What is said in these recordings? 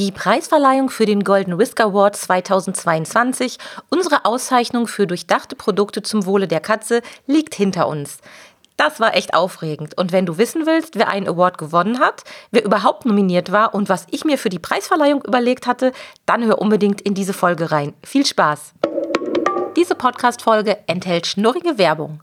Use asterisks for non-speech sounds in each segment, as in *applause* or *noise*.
Die Preisverleihung für den Golden Whisker Award 2022, unsere Auszeichnung für durchdachte Produkte zum Wohle der Katze, liegt hinter uns. Das war echt aufregend. Und wenn du wissen willst, wer einen Award gewonnen hat, wer überhaupt nominiert war und was ich mir für die Preisverleihung überlegt hatte, dann hör unbedingt in diese Folge rein. Viel Spaß! Diese Podcast-Folge enthält schnurrige Werbung.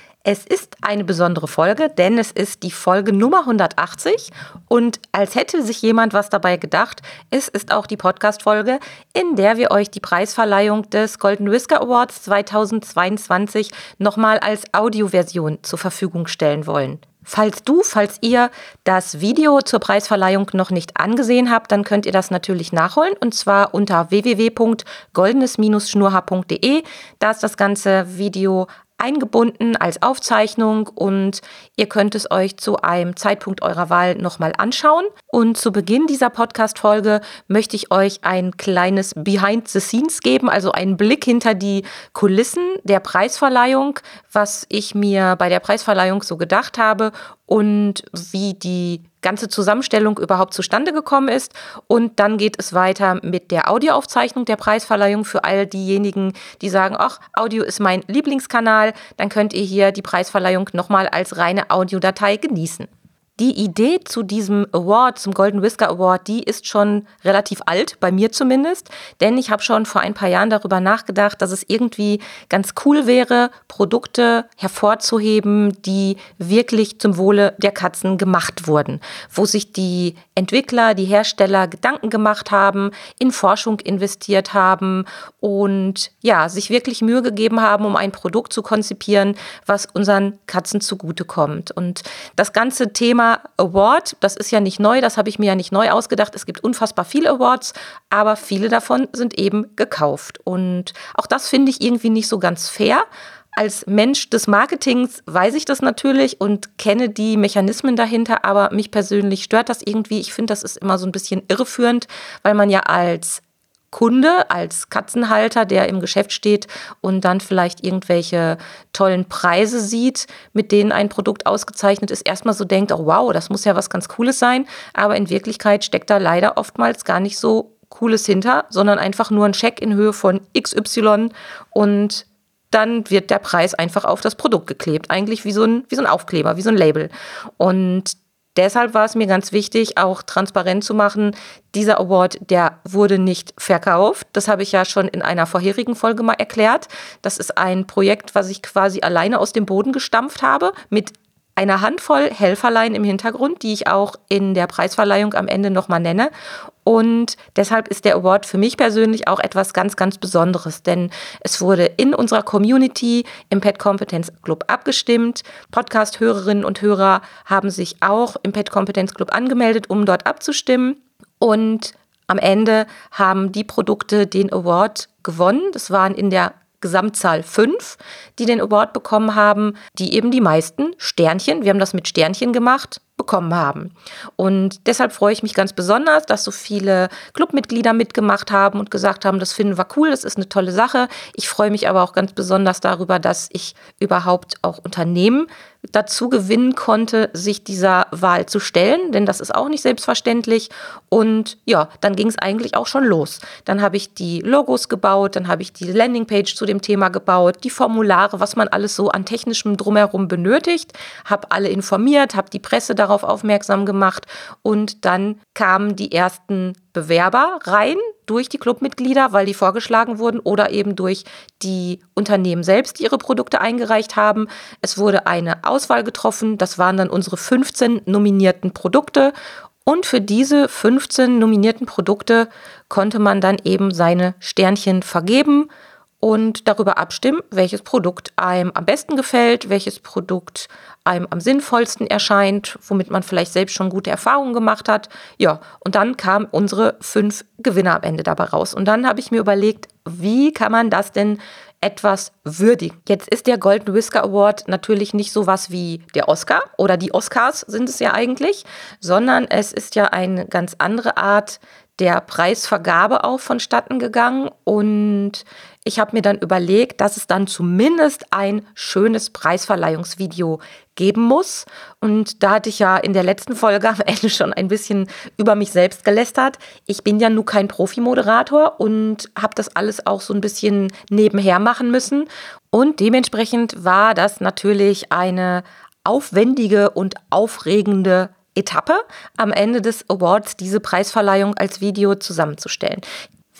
Es ist eine besondere Folge, denn es ist die Folge Nummer 180 und als hätte sich jemand was dabei gedacht, es ist auch die Podcast-Folge, in der wir euch die Preisverleihung des Golden Whisker Awards 2022 nochmal als Audioversion zur Verfügung stellen wollen. Falls du, falls ihr das Video zur Preisverleihung noch nicht angesehen habt, dann könnt ihr das natürlich nachholen und zwar unter www.goldenes-schnurhaar.de. Da ist das ganze Video eingebunden als Aufzeichnung und ihr könnt es euch zu einem Zeitpunkt eurer Wahl nochmal anschauen. Und zu Beginn dieser Podcast-Folge möchte ich euch ein kleines Behind the Scenes geben, also einen Blick hinter die Kulissen der Preisverleihung, was ich mir bei der Preisverleihung so gedacht habe und wie die ganze Zusammenstellung überhaupt zustande gekommen ist. Und dann geht es weiter mit der Audioaufzeichnung der Preisverleihung für all diejenigen, die sagen, ach, Audio ist mein Lieblingskanal, dann könnt ihr hier die Preisverleihung nochmal als reine Audiodatei genießen. Die Idee zu diesem Award, zum Golden Whisker Award, die ist schon relativ alt, bei mir zumindest. Denn ich habe schon vor ein paar Jahren darüber nachgedacht, dass es irgendwie ganz cool wäre, Produkte hervorzuheben, die wirklich zum Wohle der Katzen gemacht wurden. Wo sich die Entwickler, die Hersteller Gedanken gemacht haben, in Forschung investiert haben und ja, sich wirklich Mühe gegeben haben, um ein Produkt zu konzipieren, was unseren Katzen zugutekommt. Und das ganze Thema Award, das ist ja nicht neu, das habe ich mir ja nicht neu ausgedacht. Es gibt unfassbar viele Awards, aber viele davon sind eben gekauft. Und auch das finde ich irgendwie nicht so ganz fair. Als Mensch des Marketings weiß ich das natürlich und kenne die Mechanismen dahinter, aber mich persönlich stört das irgendwie. Ich finde, das ist immer so ein bisschen irreführend, weil man ja als Kunde, als Katzenhalter, der im Geschäft steht und dann vielleicht irgendwelche tollen Preise sieht, mit denen ein Produkt ausgezeichnet ist, erstmal so denkt, oh wow, das muss ja was ganz Cooles sein. Aber in Wirklichkeit steckt da leider oftmals gar nicht so Cooles hinter, sondern einfach nur ein Scheck in Höhe von XY und dann wird der Preis einfach auf das Produkt geklebt. Eigentlich wie so ein, wie so ein Aufkleber, wie so ein Label. Und Deshalb war es mir ganz wichtig, auch transparent zu machen, dieser Award, der wurde nicht verkauft. Das habe ich ja schon in einer vorherigen Folge mal erklärt. Das ist ein Projekt, was ich quasi alleine aus dem Boden gestampft habe, mit einer Handvoll Helferlein im Hintergrund, die ich auch in der Preisverleihung am Ende nochmal nenne. Und deshalb ist der Award für mich persönlich auch etwas ganz, ganz Besonderes, denn es wurde in unserer Community im Pet Competence Club abgestimmt. Podcast-Hörerinnen und Hörer haben sich auch im Pet Competence Club angemeldet, um dort abzustimmen. Und am Ende haben die Produkte den Award gewonnen. Das waren in der Gesamtzahl fünf, die den Award bekommen haben, die eben die meisten Sternchen, wir haben das mit Sternchen gemacht, bekommen haben. Und deshalb freue ich mich ganz besonders, dass so viele Clubmitglieder mitgemacht haben und gesagt haben, das finden wir cool, das ist eine tolle Sache. Ich freue mich aber auch ganz besonders darüber, dass ich überhaupt auch Unternehmen dazu gewinnen konnte, sich dieser Wahl zu stellen, denn das ist auch nicht selbstverständlich. Und ja, dann ging es eigentlich auch schon los. Dann habe ich die Logos gebaut, dann habe ich die Landingpage zu dem Thema gebaut, die Formulare, was man alles so an technischem drumherum benötigt, habe alle informiert, habe die Presse darauf aufmerksam gemacht und dann kamen die ersten Bewerber rein durch die Clubmitglieder, weil die vorgeschlagen wurden oder eben durch die Unternehmen selbst, die ihre Produkte eingereicht haben. Es wurde eine Auswahl getroffen. Das waren dann unsere 15 nominierten Produkte. Und für diese 15 nominierten Produkte konnte man dann eben seine Sternchen vergeben. Und darüber abstimmen, welches Produkt einem am besten gefällt, welches Produkt einem am sinnvollsten erscheint, womit man vielleicht selbst schon gute Erfahrungen gemacht hat. Ja, und dann kamen unsere fünf Gewinner am Ende dabei raus. Und dann habe ich mir überlegt, wie kann man das denn etwas würdigen? Jetzt ist der Golden Whisker Award natürlich nicht sowas wie der Oscar oder die Oscars sind es ja eigentlich, sondern es ist ja eine ganz andere Art der Preisvergabe auch vonstatten gegangen und ich habe mir dann überlegt, dass es dann zumindest ein schönes Preisverleihungsvideo geben muss. Und da hatte ich ja in der letzten Folge *laughs* am Ende schon ein bisschen über mich selbst gelästert. Ich bin ja nun kein Profi-Moderator und habe das alles auch so ein bisschen nebenher machen müssen. Und dementsprechend war das natürlich eine aufwendige und aufregende Etappe am Ende des Awards diese Preisverleihung als Video zusammenzustellen.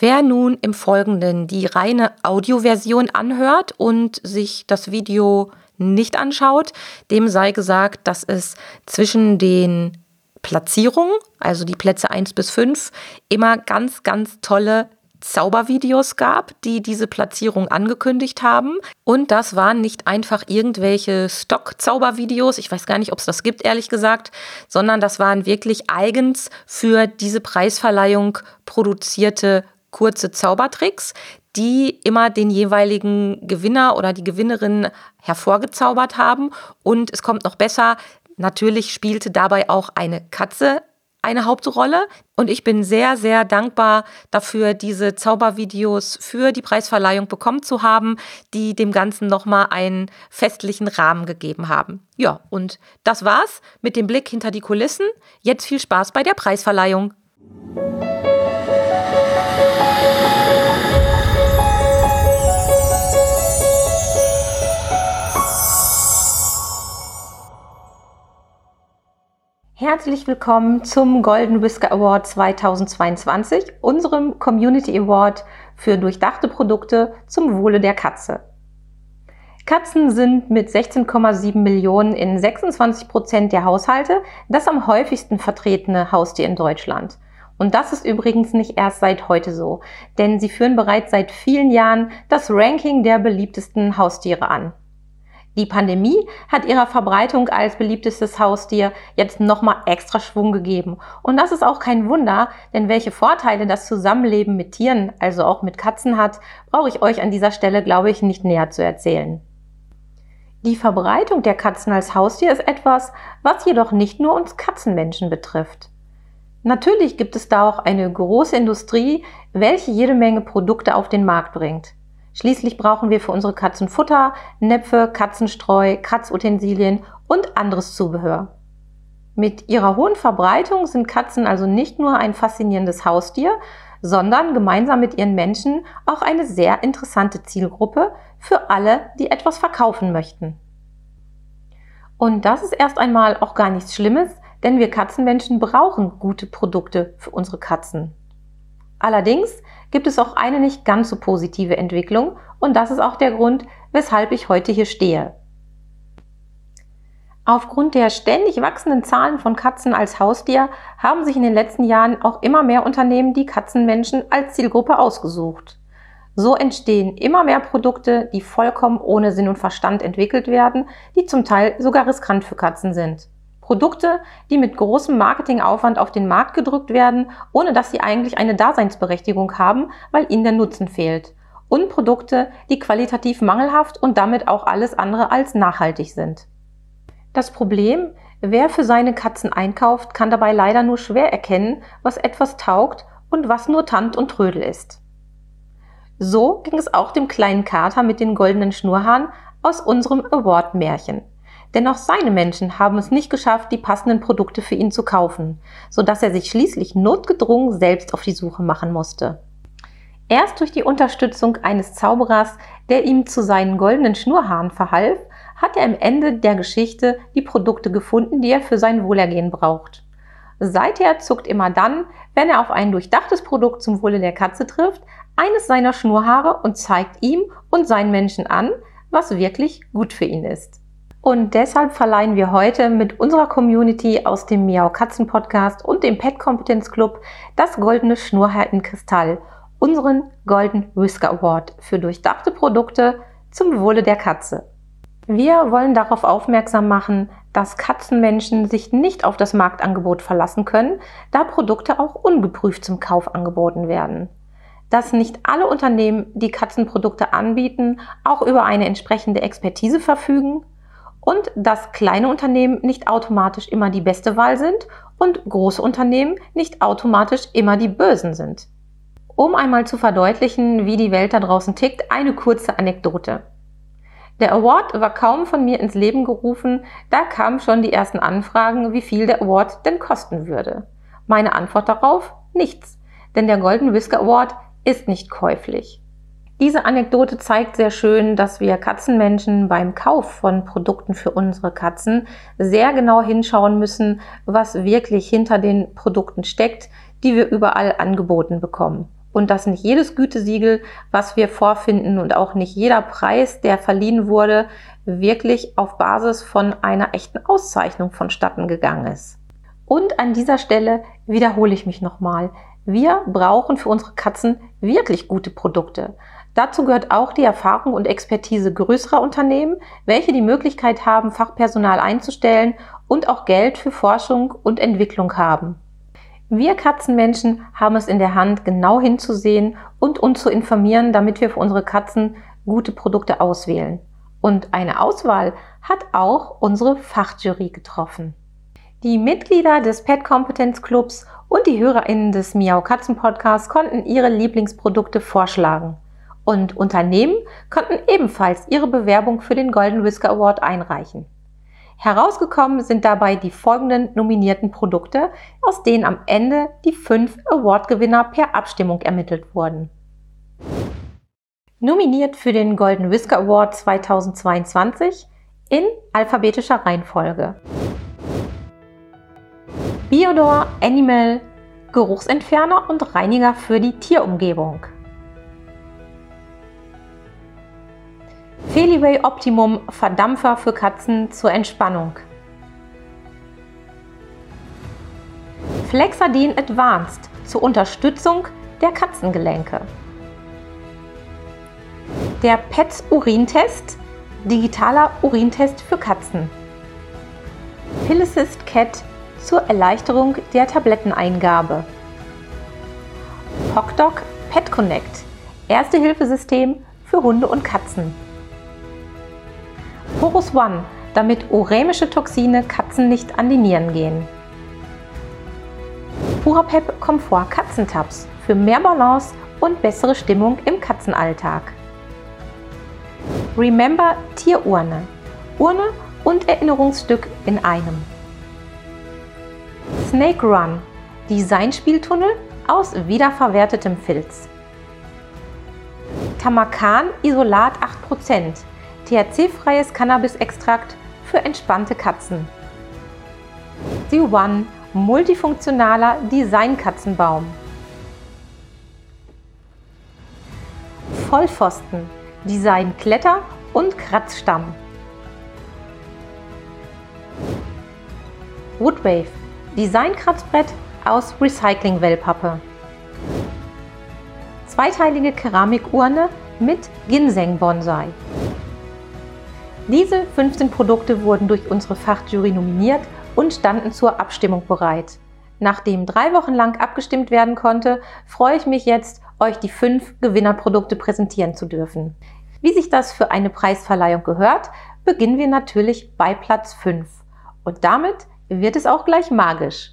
Wer nun im Folgenden die reine Audioversion anhört und sich das Video nicht anschaut, dem sei gesagt, dass es zwischen den Platzierungen, also die Plätze 1 bis 5, immer ganz, ganz tolle Zaubervideos gab, die diese Platzierung angekündigt haben. Und das waren nicht einfach irgendwelche Stock-Zaubervideos, ich weiß gar nicht, ob es das gibt, ehrlich gesagt, sondern das waren wirklich eigens für diese Preisverleihung produzierte kurze Zaubertricks, die immer den jeweiligen Gewinner oder die Gewinnerin hervorgezaubert haben. Und es kommt noch besser, natürlich spielte dabei auch eine Katze eine Hauptrolle. Und ich bin sehr, sehr dankbar dafür, diese Zaubervideos für die Preisverleihung bekommen zu haben, die dem Ganzen nochmal einen festlichen Rahmen gegeben haben. Ja, und das war's mit dem Blick hinter die Kulissen. Jetzt viel Spaß bei der Preisverleihung. Herzlich willkommen zum Golden Whisker Award 2022, unserem Community Award für durchdachte Produkte zum Wohle der Katze. Katzen sind mit 16,7 Millionen in 26 Prozent der Haushalte das am häufigsten vertretene Haustier in Deutschland. Und das ist übrigens nicht erst seit heute so, denn sie führen bereits seit vielen Jahren das Ranking der beliebtesten Haustiere an. Die Pandemie hat ihrer Verbreitung als beliebtestes Haustier jetzt nochmal extra Schwung gegeben. Und das ist auch kein Wunder, denn welche Vorteile das Zusammenleben mit Tieren, also auch mit Katzen hat, brauche ich euch an dieser Stelle, glaube ich, nicht näher zu erzählen. Die Verbreitung der Katzen als Haustier ist etwas, was jedoch nicht nur uns Katzenmenschen betrifft. Natürlich gibt es da auch eine große Industrie, welche jede Menge Produkte auf den Markt bringt. Schließlich brauchen wir für unsere Katzen Futter, Näpfe, Katzenstreu, Kratzutensilien und anderes Zubehör. Mit ihrer hohen Verbreitung sind Katzen also nicht nur ein faszinierendes Haustier, sondern gemeinsam mit ihren Menschen auch eine sehr interessante Zielgruppe für alle, die etwas verkaufen möchten. Und das ist erst einmal auch gar nichts Schlimmes, denn wir Katzenmenschen brauchen gute Produkte für unsere Katzen. Allerdings gibt es auch eine nicht ganz so positive Entwicklung und das ist auch der Grund, weshalb ich heute hier stehe. Aufgrund der ständig wachsenden Zahlen von Katzen als Haustier haben sich in den letzten Jahren auch immer mehr Unternehmen die Katzenmenschen als Zielgruppe ausgesucht. So entstehen immer mehr Produkte, die vollkommen ohne Sinn und Verstand entwickelt werden, die zum Teil sogar riskant für Katzen sind. Produkte, die mit großem Marketingaufwand auf den Markt gedrückt werden, ohne dass sie eigentlich eine Daseinsberechtigung haben, weil ihnen der Nutzen fehlt. Und Produkte, die qualitativ mangelhaft und damit auch alles andere als nachhaltig sind. Das Problem, wer für seine Katzen einkauft, kann dabei leider nur schwer erkennen, was etwas taugt und was nur Tant und Trödel ist. So ging es auch dem kleinen Kater mit den goldenen Schnurhaaren aus unserem Award-Märchen. Denn auch seine Menschen haben es nicht geschafft, die passenden Produkte für ihn zu kaufen, so dass er sich schließlich notgedrungen selbst auf die Suche machen musste. Erst durch die Unterstützung eines Zauberers, der ihm zu seinen goldenen Schnurhaaren verhalf, hat er am Ende der Geschichte die Produkte gefunden, die er für sein Wohlergehen braucht. Seither zuckt immer dann, wenn er auf ein durchdachtes Produkt zum Wohle der Katze trifft, eines seiner Schnurhaare und zeigt ihm und seinen Menschen an, was wirklich gut für ihn ist. Und deshalb verleihen wir heute mit unserer Community aus dem Miau Katzen Podcast und dem Pet Kompetenz Club das goldene Schnurrhaar in Kristall unseren Golden Whisker Award für durchdachte Produkte zum Wohle der Katze. Wir wollen darauf aufmerksam machen, dass Katzenmenschen sich nicht auf das Marktangebot verlassen können, da Produkte auch ungeprüft zum Kauf angeboten werden. Dass nicht alle Unternehmen, die Katzenprodukte anbieten, auch über eine entsprechende Expertise verfügen und dass kleine Unternehmen nicht automatisch immer die beste Wahl sind und große Unternehmen nicht automatisch immer die bösen sind. Um einmal zu verdeutlichen, wie die Welt da draußen tickt, eine kurze Anekdote. Der Award war kaum von mir ins Leben gerufen, da kamen schon die ersten Anfragen, wie viel der Award denn kosten würde. Meine Antwort darauf? Nichts. Denn der Golden Whisker Award ist nicht käuflich. Diese Anekdote zeigt sehr schön, dass wir Katzenmenschen beim Kauf von Produkten für unsere Katzen sehr genau hinschauen müssen, was wirklich hinter den Produkten steckt, die wir überall angeboten bekommen und dass nicht jedes Gütesiegel, was wir vorfinden und auch nicht jeder Preis, der verliehen wurde, wirklich auf Basis von einer echten Auszeichnung vonstatten gegangen ist. Und an dieser Stelle wiederhole ich mich nochmal. Wir brauchen für unsere Katzen wirklich gute Produkte. Dazu gehört auch die Erfahrung und Expertise größerer Unternehmen, welche die Möglichkeit haben, Fachpersonal einzustellen und auch Geld für Forschung und Entwicklung haben. Wir Katzenmenschen haben es in der Hand, genau hinzusehen und uns zu informieren, damit wir für unsere Katzen gute Produkte auswählen. Und eine Auswahl hat auch unsere Fachjury getroffen. Die Mitglieder des Pet Competence Clubs und die HörerInnen des Miau Katzen Podcasts konnten ihre Lieblingsprodukte vorschlagen. Und Unternehmen konnten ebenfalls ihre Bewerbung für den Golden Whisker Award einreichen. Herausgekommen sind dabei die folgenden nominierten Produkte, aus denen am Ende die fünf Awardgewinner per Abstimmung ermittelt wurden. Nominiert für den Golden Whisker Award 2022 in alphabetischer Reihenfolge. Biodor Animal Geruchsentferner und Reiniger für die Tierumgebung. Feliway Optimum Verdampfer für Katzen zur Entspannung. Flexadin Advanced zur Unterstützung der Katzengelenke. Der Pets Urintest, digitaler Urintest für Katzen. Pillicist Cat zur Erleichterung der Tabletteneingabe. HocDoc Pet Connect, Erste-Hilfesystem für Hunde und Katzen. Porus One, damit uremische Toxine Katzen nicht an die Nieren gehen. Purapep Komfort Katzentabs für mehr Balance und bessere Stimmung im Katzenalltag. Remember Tierurne. Urne und Erinnerungsstück in einem. Snake Run. Designspieltunnel aus wiederverwertetem Filz. Tamakan Isolat 8%. THC-freies Cannabis-Extrakt für entspannte Katzen. The One multifunktionaler Design-Katzenbaum. Vollpfosten Design Kletter und Kratzstamm. Woodwave Design Kratzbrett aus Recycling-Wellpappe. Zweiteilige Keramikurne mit Ginseng-Bonsai. Diese 15 Produkte wurden durch unsere Fachjury nominiert und standen zur Abstimmung bereit. Nachdem drei Wochen lang abgestimmt werden konnte, freue ich mich jetzt, euch die fünf Gewinnerprodukte präsentieren zu dürfen. Wie sich das für eine Preisverleihung gehört, beginnen wir natürlich bei Platz 5. Und damit wird es auch gleich magisch.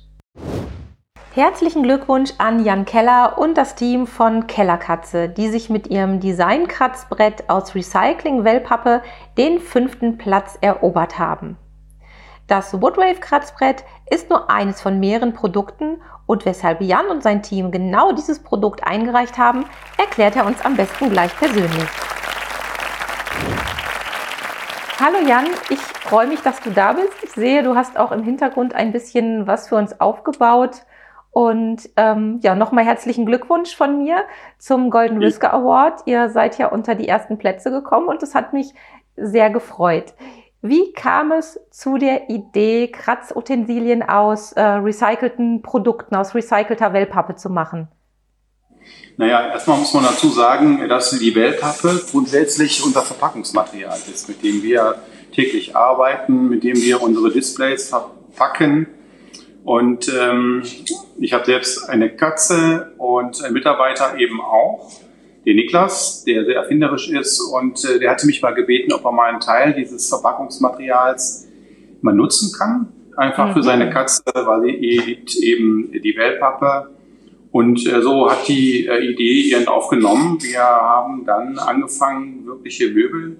Herzlichen Glückwunsch an Jan Keller und das Team von Kellerkatze, die sich mit ihrem Designkratzbrett aus Recycling-Wellpappe den fünften Platz erobert haben. Das Woodwave-Kratzbrett ist nur eines von mehreren Produkten und weshalb Jan und sein Team genau dieses Produkt eingereicht haben, erklärt er uns am besten gleich persönlich. Hallo Jan, ich freue mich, dass du da bist. Ich sehe, du hast auch im Hintergrund ein bisschen was für uns aufgebaut. Und ähm, ja, nochmal herzlichen Glückwunsch von mir zum Golden Whisker Award. Ihr seid ja unter die ersten Plätze gekommen und das hat mich sehr gefreut. Wie kam es zu der Idee, Kratzutensilien aus äh, recycelten Produkten, aus recycelter Wellpappe zu machen? Naja, erstmal muss man dazu sagen, dass die Wellpappe grundsätzlich unser Verpackungsmaterial ist, mit dem wir täglich arbeiten, mit dem wir unsere Displays verpacken. Und ähm, ich habe selbst eine Katze und einen Mitarbeiter eben auch, den Niklas, der sehr erfinderisch ist. Und äh, der hatte mich mal gebeten, ob er mal einen Teil dieses Verpackungsmaterials mal nutzen kann. Einfach mhm. für seine Katze, weil sie liebt eben die Wellpappe. Und äh, so hat die äh, Idee ihren aufgenommen. Wir haben dann angefangen, wirkliche Möbel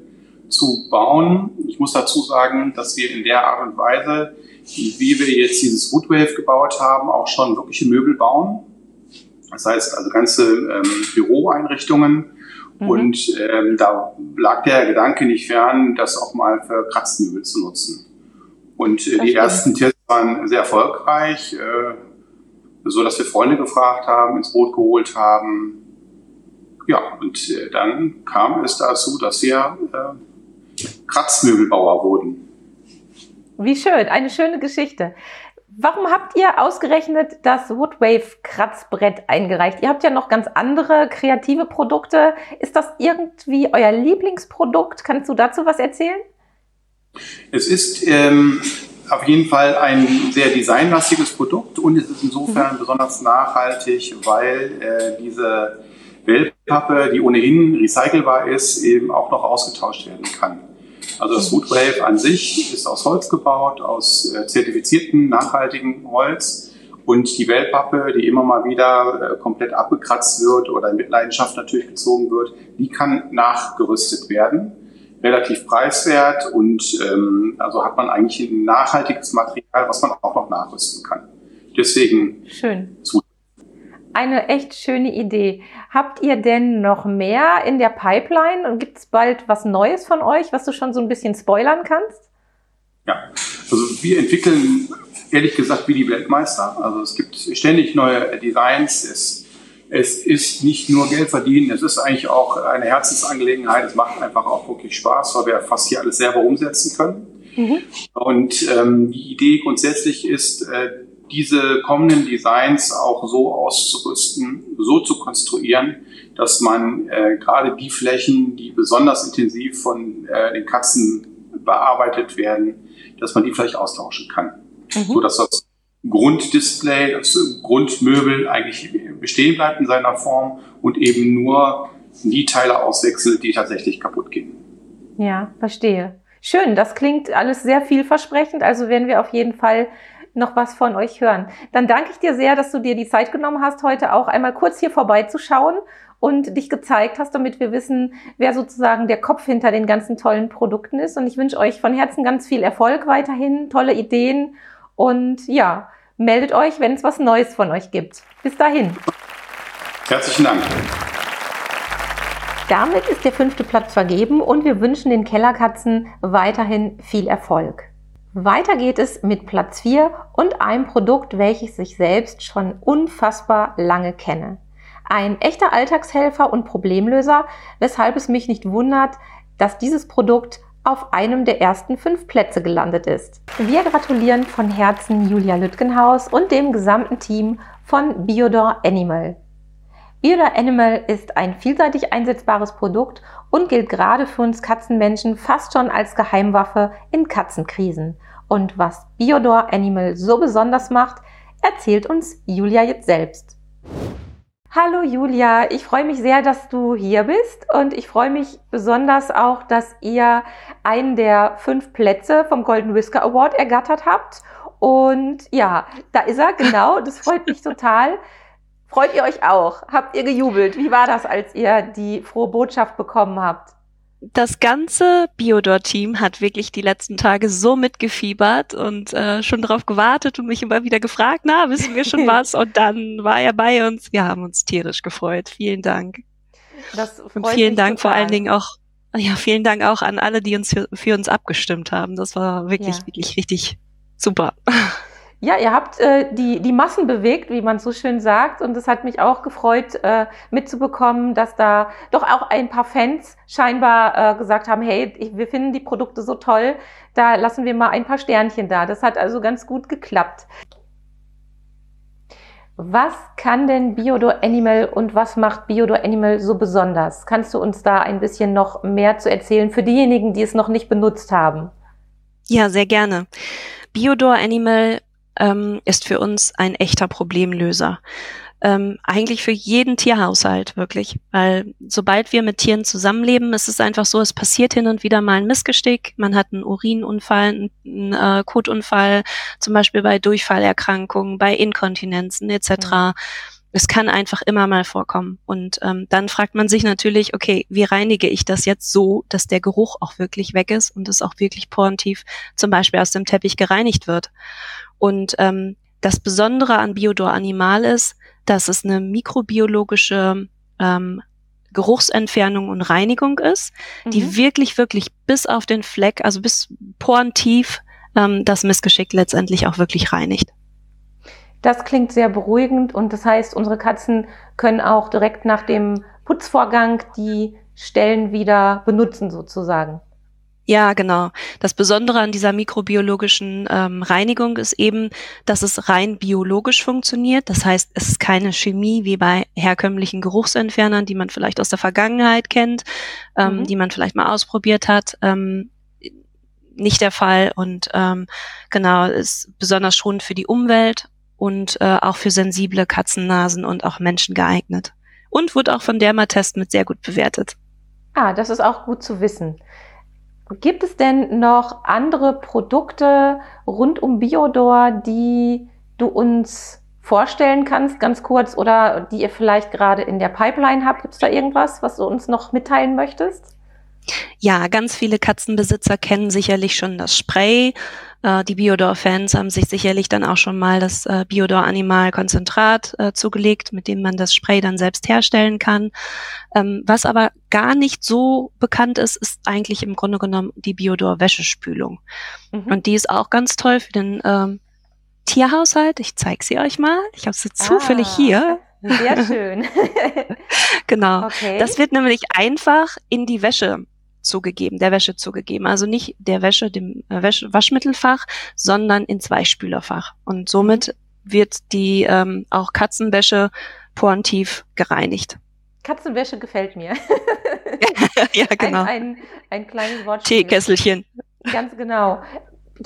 zu bauen. Ich muss dazu sagen, dass wir in der Art und Weise, wie wir jetzt dieses Woodwave gebaut haben, auch schon wirkliche Möbel bauen. Das heißt also ganze ähm, Büroeinrichtungen. Mhm. Und ähm, da lag der Gedanke nicht fern, das auch mal für Kratzmöbel zu nutzen. Und äh, die ersten Tests waren sehr erfolgreich, äh, so dass wir Freunde gefragt haben, ins Boot geholt haben. Ja, und äh, dann kam es dazu, dass wir äh, Kratzmöbelbauer wurden. Wie schön, eine schöne Geschichte. Warum habt ihr ausgerechnet das Woodwave Kratzbrett eingereicht? Ihr habt ja noch ganz andere kreative Produkte. Ist das irgendwie euer Lieblingsprodukt? Kannst du dazu was erzählen? Es ist ähm, auf jeden Fall ein sehr designlastiges Produkt und es ist insofern mhm. besonders nachhaltig, weil äh, diese Wellpappe, die ohnehin recycelbar ist, eben auch noch ausgetauscht werden kann. Also das Woodwave an sich ist aus Holz gebaut, aus äh, zertifiziertem, nachhaltigem Holz. Und die Wellpappe, die immer mal wieder äh, komplett abgekratzt wird oder in Mitleidenschaft natürlich gezogen wird, die kann nachgerüstet werden. Relativ preiswert und ähm, also hat man eigentlich ein nachhaltiges Material, was man auch noch nachrüsten kann. Deswegen Schön eine echt schöne Idee. Habt ihr denn noch mehr in der Pipeline und gibt es bald was Neues von euch, was du schon so ein bisschen spoilern kannst? Ja, also wir entwickeln ehrlich gesagt wie die Weltmeister. Also es gibt ständig neue Designs. Es, es ist nicht nur Geld verdienen, es ist eigentlich auch eine Herzensangelegenheit. Es macht einfach auch wirklich Spaß, weil wir fast hier alles selber umsetzen können. Mhm. Und ähm, die Idee grundsätzlich ist, äh, diese kommenden Designs auch so auszurüsten, so zu konstruieren, dass man äh, gerade die Flächen, die besonders intensiv von äh, den Katzen bearbeitet werden, dass man die vielleicht austauschen kann. Mhm. So dass das Grunddisplay, das Grundmöbel eigentlich bestehen bleibt in seiner Form und eben nur die Teile auswechselt, die tatsächlich kaputt gehen. Ja, verstehe. Schön, das klingt alles sehr vielversprechend. Also werden wir auf jeden Fall noch was von euch hören. Dann danke ich dir sehr, dass du dir die Zeit genommen hast, heute auch einmal kurz hier vorbeizuschauen und dich gezeigt hast, damit wir wissen, wer sozusagen der Kopf hinter den ganzen tollen Produkten ist. Und ich wünsche euch von Herzen ganz viel Erfolg weiterhin, tolle Ideen und ja, meldet euch, wenn es was Neues von euch gibt. Bis dahin. Herzlichen Dank. Damit ist der fünfte Platz vergeben und wir wünschen den Kellerkatzen weiterhin viel Erfolg. Weiter geht es mit Platz 4 und einem Produkt, welches ich selbst schon unfassbar lange kenne. Ein echter Alltagshelfer und Problemlöser, weshalb es mich nicht wundert, dass dieses Produkt auf einem der ersten fünf Plätze gelandet ist. Wir gratulieren von Herzen Julia Lütgenhaus und dem gesamten Team von Biodor Animal. Biodor Animal ist ein vielseitig einsetzbares Produkt und gilt gerade für uns Katzenmenschen fast schon als Geheimwaffe in Katzenkrisen. Und was Biodor Animal so besonders macht, erzählt uns Julia jetzt selbst. Hallo Julia, ich freue mich sehr, dass du hier bist und ich freue mich besonders auch, dass ihr einen der fünf Plätze vom Golden Whisker Award ergattert habt. Und ja, da ist er, genau, das freut mich *laughs* total. Freut ihr euch auch? Habt ihr gejubelt? Wie war das, als ihr die frohe Botschaft bekommen habt? Das ganze Biodor-Team hat wirklich die letzten Tage so mitgefiebert und äh, schon darauf gewartet und mich immer wieder gefragt, na, wissen wir schon *laughs* was? Und dann war er bei uns. Wir haben uns tierisch gefreut. Vielen Dank. Das freut und vielen Dank total. vor allen Dingen auch, ja, vielen Dank auch an alle, die uns für, für uns abgestimmt haben. Das war wirklich, ja. wirklich richtig super. *laughs* Ja, ihr habt äh, die, die Massen bewegt, wie man so schön sagt. Und es hat mich auch gefreut, äh, mitzubekommen, dass da doch auch ein paar Fans scheinbar äh, gesagt haben, hey, ich, wir finden die Produkte so toll, da lassen wir mal ein paar Sternchen da. Das hat also ganz gut geklappt. Was kann denn Biodor Animal und was macht Biodor Animal so besonders? Kannst du uns da ein bisschen noch mehr zu erzählen für diejenigen, die es noch nicht benutzt haben? Ja, sehr gerne. Biodor Animal ähm, ist für uns ein echter Problemlöser ähm, eigentlich für jeden Tierhaushalt wirklich. Weil sobald wir mit Tieren zusammenleben, ist es einfach so, es passiert hin und wieder mal ein Missgestick. Man hat einen Urinunfall, einen äh, Kotunfall, zum Beispiel bei Durchfallerkrankungen, bei Inkontinenzen etc. Mhm. Es kann einfach immer mal vorkommen. Und ähm, dann fragt man sich natürlich, okay, wie reinige ich das jetzt so, dass der Geruch auch wirklich weg ist und es auch wirklich porentief zum Beispiel aus dem Teppich gereinigt wird. Und ähm, das Besondere an Biodor Animal ist, dass es eine mikrobiologische ähm, Geruchsentfernung und Reinigung ist, mhm. die wirklich, wirklich bis auf den Fleck, also bis porentief, ähm, das Missgeschick letztendlich auch wirklich reinigt. Das klingt sehr beruhigend und das heißt, unsere Katzen können auch direkt nach dem Putzvorgang die Stellen wieder benutzen sozusagen. Ja, genau. Das Besondere an dieser mikrobiologischen ähm, Reinigung ist eben, dass es rein biologisch funktioniert. Das heißt, es ist keine Chemie wie bei herkömmlichen Geruchsentfernern, die man vielleicht aus der Vergangenheit kennt, ähm, mhm. die man vielleicht mal ausprobiert hat. Ähm, nicht der Fall und ähm, genau ist besonders schonend für die Umwelt und äh, auch für sensible Katzennasen und auch Menschen geeignet. Und wurde auch von Dermatest mit sehr gut bewertet. Ah, das ist auch gut zu wissen. Gibt es denn noch andere Produkte rund um Biodor, die du uns vorstellen kannst, ganz kurz, oder die ihr vielleicht gerade in der Pipeline habt? Gibt es da irgendwas, was du uns noch mitteilen möchtest? Ja, ganz viele Katzenbesitzer kennen sicherlich schon das Spray. Äh, die Biodor-Fans haben sich sicherlich dann auch schon mal das äh, Biodor-Animal-Konzentrat äh, zugelegt, mit dem man das Spray dann selbst herstellen kann. Ähm, was aber gar nicht so bekannt ist, ist eigentlich im Grunde genommen die Biodor-Wäschespülung. Mhm. Und die ist auch ganz toll für den ähm, Tierhaushalt. Ich zeige sie euch mal. Ich habe sie ah. zufällig hier. Sehr schön. *laughs* genau. Okay. Das wird nämlich einfach in die Wäsche zugegeben, der Wäsche zugegeben. Also nicht der Wäsche, dem äh, Wäsche, Waschmittelfach, sondern ins Weichspülerfach. Und somit wird die ähm, auch Katzenwäsche porentief gereinigt. Katzenwäsche gefällt mir. *laughs* ja, genau. Ein, ein, ein kleines Wort. Teekesselchen. Ganz genau.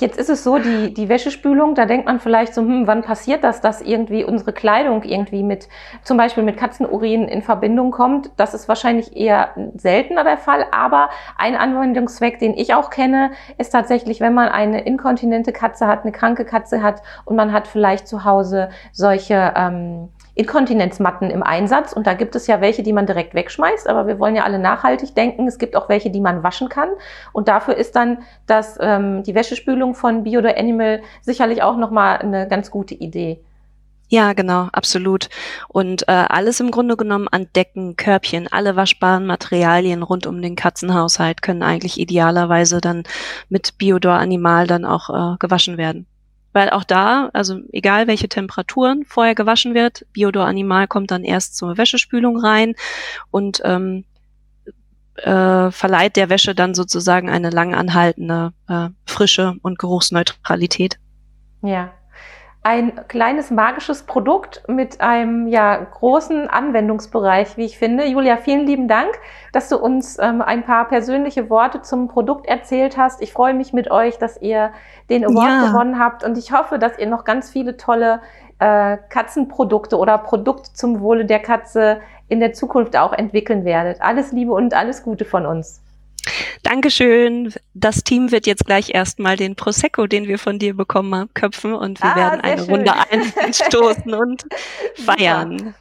Jetzt ist es so, die, die Wäschespülung, da denkt man vielleicht so, hm, wann passiert das, dass irgendwie unsere Kleidung irgendwie mit, zum Beispiel mit Katzenurin in Verbindung kommt. Das ist wahrscheinlich eher seltener der Fall, aber ein Anwendungszweck, den ich auch kenne, ist tatsächlich, wenn man eine inkontinente Katze hat, eine kranke Katze hat und man hat vielleicht zu Hause solche ähm, Inkontinenzmatten im Einsatz und da gibt es ja welche, die man direkt wegschmeißt, aber wir wollen ja alle nachhaltig denken. Es gibt auch welche, die man waschen kann und dafür ist dann das, ähm, die Wäschespülung von Bio Animal sicherlich auch nochmal eine ganz gute Idee. Ja, genau, absolut. Und äh, alles im Grunde genommen an Decken, Körbchen, alle waschbaren Materialien rund um den Katzenhaushalt können eigentlich idealerweise dann mit Biodor Animal dann auch äh, gewaschen werden. Weil auch da, also egal welche Temperaturen vorher gewaschen wird, Biodor Animal kommt dann erst zur Wäschespülung rein und ähm, äh, verleiht der Wäsche dann sozusagen eine lang anhaltende äh, Frische und Geruchsneutralität. Ja, ein kleines magisches Produkt mit einem ja, großen Anwendungsbereich, wie ich finde. Julia, vielen lieben Dank, dass du uns ähm, ein paar persönliche Worte zum Produkt erzählt hast. Ich freue mich mit euch, dass ihr den Award ja. gewonnen habt und ich hoffe, dass ihr noch ganz viele tolle äh, Katzenprodukte oder Produkte zum Wohle der Katze in der Zukunft auch entwickeln werdet. Alles Liebe und alles Gute von uns. Dankeschön. Das Team wird jetzt gleich erstmal den Prosecco, den wir von dir bekommen haben, köpfen und wir ah, werden eine schön. Runde *laughs* einstoßen und *laughs* feiern.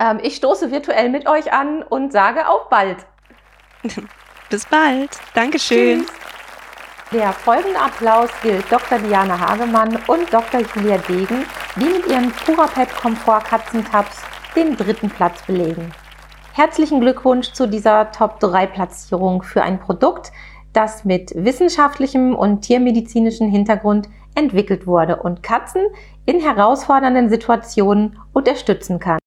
Ähm, ich stoße virtuell mit euch an und sage auf bald. *laughs* Bis bald. Dankeschön. Tschüss. Der folgende Applaus gilt Dr. Diana Hagemann und Dr. Julia Degen, die mit ihren Purapet Komfort Katzentabs den dritten Platz belegen. Herzlichen Glückwunsch zu dieser Top-3-Platzierung für ein Produkt, das mit wissenschaftlichem und tiermedizinischem Hintergrund entwickelt wurde und Katzen in herausfordernden Situationen unterstützen kann.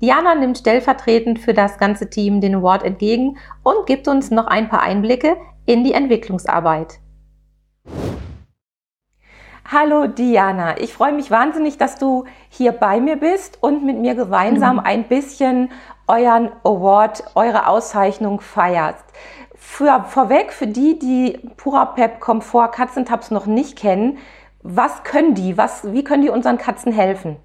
Diana nimmt stellvertretend für das ganze Team den Award entgegen und gibt uns noch ein paar Einblicke in die Entwicklungsarbeit. Hallo Diana, ich freue mich wahnsinnig, dass du hier bei mir bist und mit mir gemeinsam ein bisschen euren Award, eure Auszeichnung feierst. Für, vorweg, für die, die Purapep Komfort Katzentabs noch nicht kennen, was können die? Was, wie können die unseren Katzen helfen?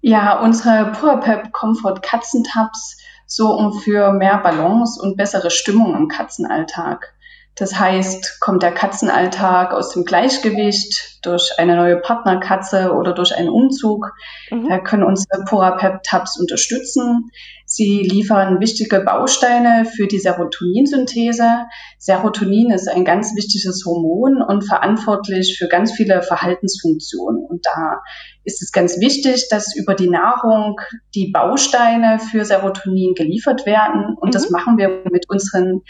Ja, unsere Purapep Comfort Katzentabs so um für mehr Balance und bessere Stimmung im Katzenalltag. Das heißt, kommt der Katzenalltag aus dem Gleichgewicht durch eine neue Partnerkatze oder durch einen Umzug, mhm. da können unsere Porapep-Tabs unterstützen. Sie liefern wichtige Bausteine für die Serotoninsynthese. Serotonin ist ein ganz wichtiges Hormon und verantwortlich für ganz viele Verhaltensfunktionen. Und da ist es ganz wichtig, dass über die Nahrung die Bausteine für Serotonin geliefert werden. Und mhm. das machen wir mit unseren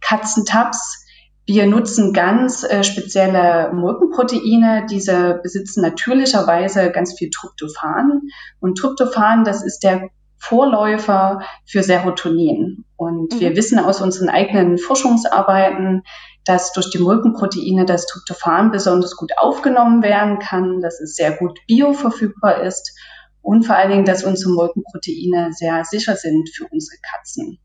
Katzentabs. Wir nutzen ganz äh, spezielle Molkenproteine. Diese besitzen natürlicherweise ganz viel Tryptophan. Und Tryptophan, das ist der Vorläufer für Serotonin. Und mhm. wir wissen aus unseren eigenen Forschungsarbeiten, dass durch die Molkenproteine das Tryptophan besonders gut aufgenommen werden kann, dass es sehr gut bioverfügbar ist und vor allen Dingen, dass unsere Molkenproteine sehr sicher sind für unsere Katzen.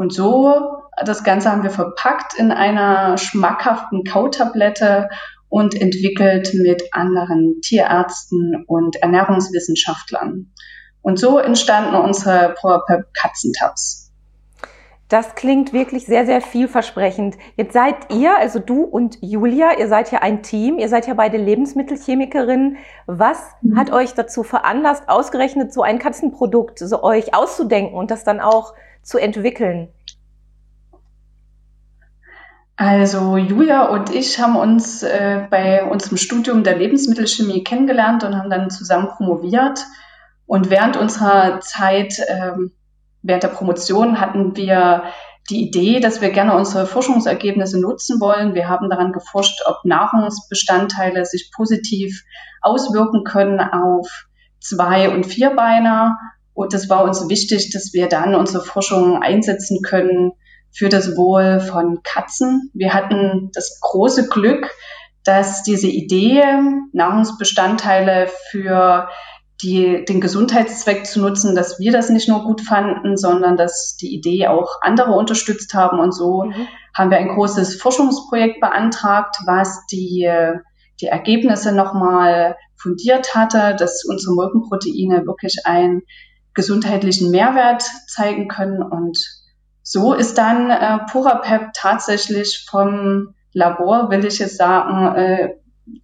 Und so, das Ganze haben wir verpackt in einer schmackhaften Kautablette und entwickelt mit anderen Tierärzten und Ernährungswissenschaftlern. Und so entstanden unsere PowerPep Katzentabs. Das klingt wirklich sehr, sehr vielversprechend. Jetzt seid ihr, also du und Julia, ihr seid ja ein Team, ihr seid ja beide Lebensmittelchemikerinnen. Was mhm. hat euch dazu veranlasst, ausgerechnet so ein Katzenprodukt so euch auszudenken und das dann auch zu entwickeln? Also Julia und ich haben uns äh, bei unserem Studium der Lebensmittelchemie kennengelernt und haben dann zusammen promoviert. Und während unserer Zeit, äh, während der Promotion, hatten wir die Idee, dass wir gerne unsere Forschungsergebnisse nutzen wollen. Wir haben daran geforscht, ob Nahrungsbestandteile sich positiv auswirken können auf Zwei- und Vierbeiner und es war uns wichtig, dass wir dann unsere Forschung einsetzen können für das Wohl von Katzen. Wir hatten das große Glück, dass diese Idee, Nahrungsbestandteile für die, den Gesundheitszweck zu nutzen, dass wir das nicht nur gut fanden, sondern dass die Idee auch andere unterstützt haben. Und so mhm. haben wir ein großes Forschungsprojekt beantragt, was die, die Ergebnisse nochmal fundiert hatte, dass unsere Molkenproteine wirklich ein gesundheitlichen Mehrwert zeigen können. Und so ist dann äh, PuraPep tatsächlich vom Labor, will ich jetzt sagen, äh,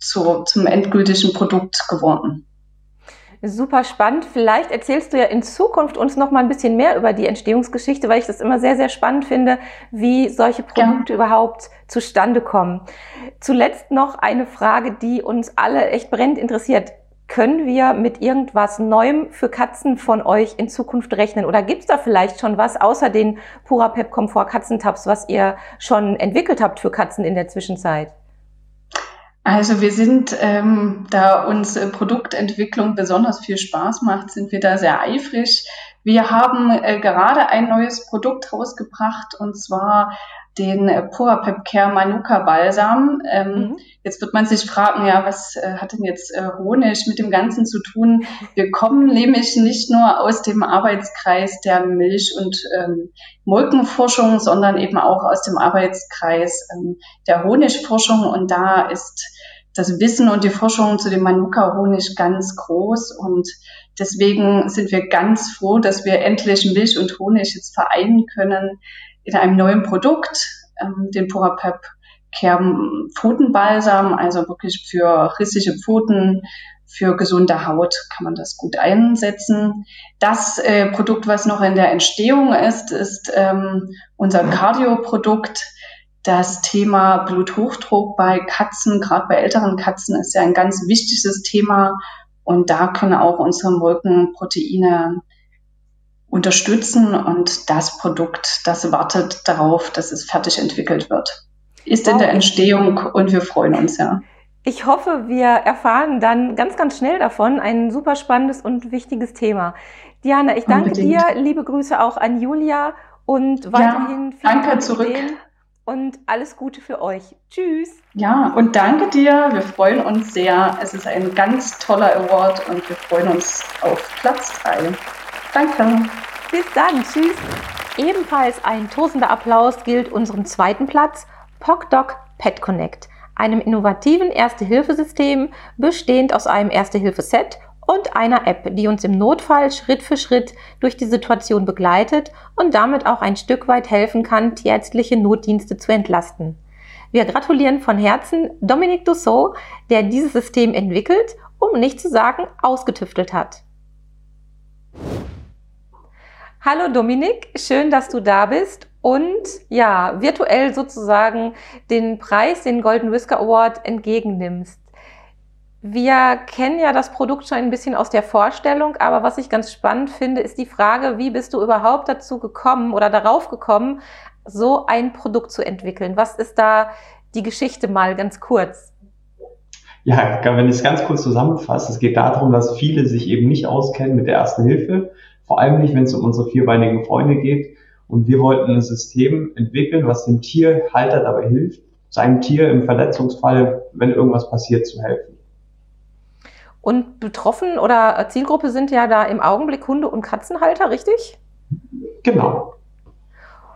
zu, zum endgültigen Produkt geworden. Super spannend. Vielleicht erzählst du ja in Zukunft uns noch mal ein bisschen mehr über die Entstehungsgeschichte, weil ich das immer sehr, sehr spannend finde, wie solche Produkte ja. überhaupt zustande kommen. Zuletzt noch eine Frage, die uns alle echt brennend interessiert. Können wir mit irgendwas Neuem für Katzen von euch in Zukunft rechnen? Oder gibt es da vielleicht schon was außer den Purapep Komfort Katzentabs, was ihr schon entwickelt habt für Katzen in der Zwischenzeit? Also wir sind, ähm, da uns Produktentwicklung besonders viel Spaß macht, sind wir da sehr eifrig. Wir haben äh, gerade ein neues Produkt rausgebracht und zwar den äh, Pura Pep Care Manuka Balsam. Ähm, mhm. Jetzt wird man sich fragen, ja, was äh, hat denn jetzt äh, Honig mit dem Ganzen zu tun? Wir kommen nämlich nicht nur aus dem Arbeitskreis der Milch- und ähm, Molkenforschung, sondern eben auch aus dem Arbeitskreis ähm, der Honigforschung. Und da ist das Wissen und die Forschung zu dem Manuka-Honig ganz groß. Und deswegen sind wir ganz froh, dass wir endlich Milch und Honig jetzt vereinen können in einem neuen Produkt, ähm, den Purapep Care Pfotenbalsam, also wirklich für rissige Pfoten, für gesunde Haut kann man das gut einsetzen. Das äh, Produkt, was noch in der Entstehung ist, ist ähm, unser Cardio-Produkt. Das Thema Bluthochdruck bei Katzen, gerade bei älteren Katzen, ist ja ein ganz wichtiges Thema. Und da können auch unsere Molkenproteine unterstützen und das Produkt, das wartet darauf, dass es fertig entwickelt wird. Ist wow. in der Entstehung und wir freuen uns, ja. Ich hoffe, wir erfahren dann ganz, ganz schnell davon. Ein super spannendes und wichtiges Thema. Diana, ich danke Unbedingt. dir. Liebe Grüße auch an Julia und weiterhin ja, danke zurück. Ideen und alles Gute für euch. Tschüss. Ja, und danke dir. Wir freuen uns sehr. Es ist ein ganz toller Award und wir freuen uns auf Platz 3. Danke. Bis dann. Tschüss. Ebenfalls ein tosender Applaus gilt unserem zweiten Platz, PocDoc Pet Connect, einem innovativen Erste-Hilfe-System bestehend aus einem Erste-Hilfe-Set und einer App, die uns im Notfall Schritt für Schritt durch die Situation begleitet und damit auch ein Stück weit helfen kann, tierärztliche Notdienste zu entlasten. Wir gratulieren von Herzen Dominique Dussault, der dieses System entwickelt, um nicht zu sagen ausgetüftelt hat. Hallo Dominik, schön, dass du da bist und ja, virtuell sozusagen den Preis, den Golden Whisker Award entgegennimmst. Wir kennen ja das Produkt schon ein bisschen aus der Vorstellung, aber was ich ganz spannend finde, ist die Frage, wie bist du überhaupt dazu gekommen oder darauf gekommen, so ein Produkt zu entwickeln? Was ist da die Geschichte mal ganz kurz? Ja, wenn ich es ganz kurz zusammenfasse, es geht darum, dass viele sich eben nicht auskennen mit der ersten Hilfe, vor allem nicht, wenn es um unsere vierbeinigen Freunde geht. Und wir wollten ein System entwickeln, was dem Tierhalter dabei hilft, seinem Tier im Verletzungsfall, wenn irgendwas passiert, zu helfen. Und betroffen oder Zielgruppe sind ja da im Augenblick Hunde- und Katzenhalter, richtig? Genau.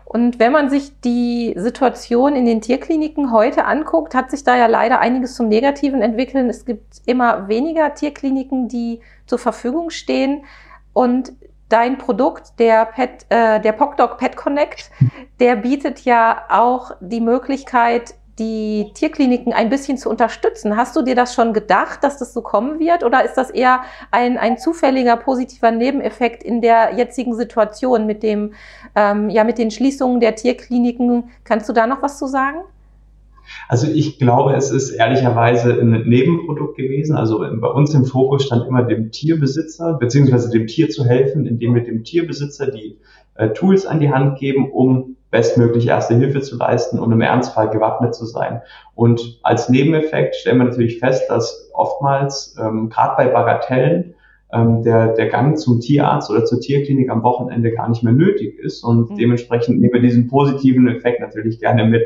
Und wenn man sich die Situation in den Tierkliniken heute anguckt, hat sich da ja leider einiges zum Negativen entwickelt. Es gibt immer weniger Tierkliniken, die zur Verfügung stehen. Und dein Produkt, der Pet, äh, der PocDog Pet Connect, *laughs* der bietet ja auch die Möglichkeit, die Tierkliniken ein bisschen zu unterstützen. Hast du dir das schon gedacht, dass das so kommen wird? Oder ist das eher ein, ein zufälliger positiver Nebeneffekt in der jetzigen Situation mit dem, ähm, ja, mit den Schließungen der Tierkliniken? Kannst du da noch was zu sagen? Also ich glaube, es ist ehrlicherweise ein Nebenprodukt gewesen. Also bei uns im Fokus stand immer dem Tierbesitzer beziehungsweise dem Tier zu helfen, indem wir dem Tierbesitzer die äh, Tools an die Hand geben, um bestmöglich erste Hilfe zu leisten und im Ernstfall gewappnet zu sein. Und als Nebeneffekt stellen wir natürlich fest, dass oftmals, ähm, gerade bei Bagatellen, ähm, der, der Gang zum Tierarzt oder zur Tierklinik am Wochenende gar nicht mehr nötig ist. Und mhm. dementsprechend nehmen wir diesen positiven Effekt natürlich gerne mit.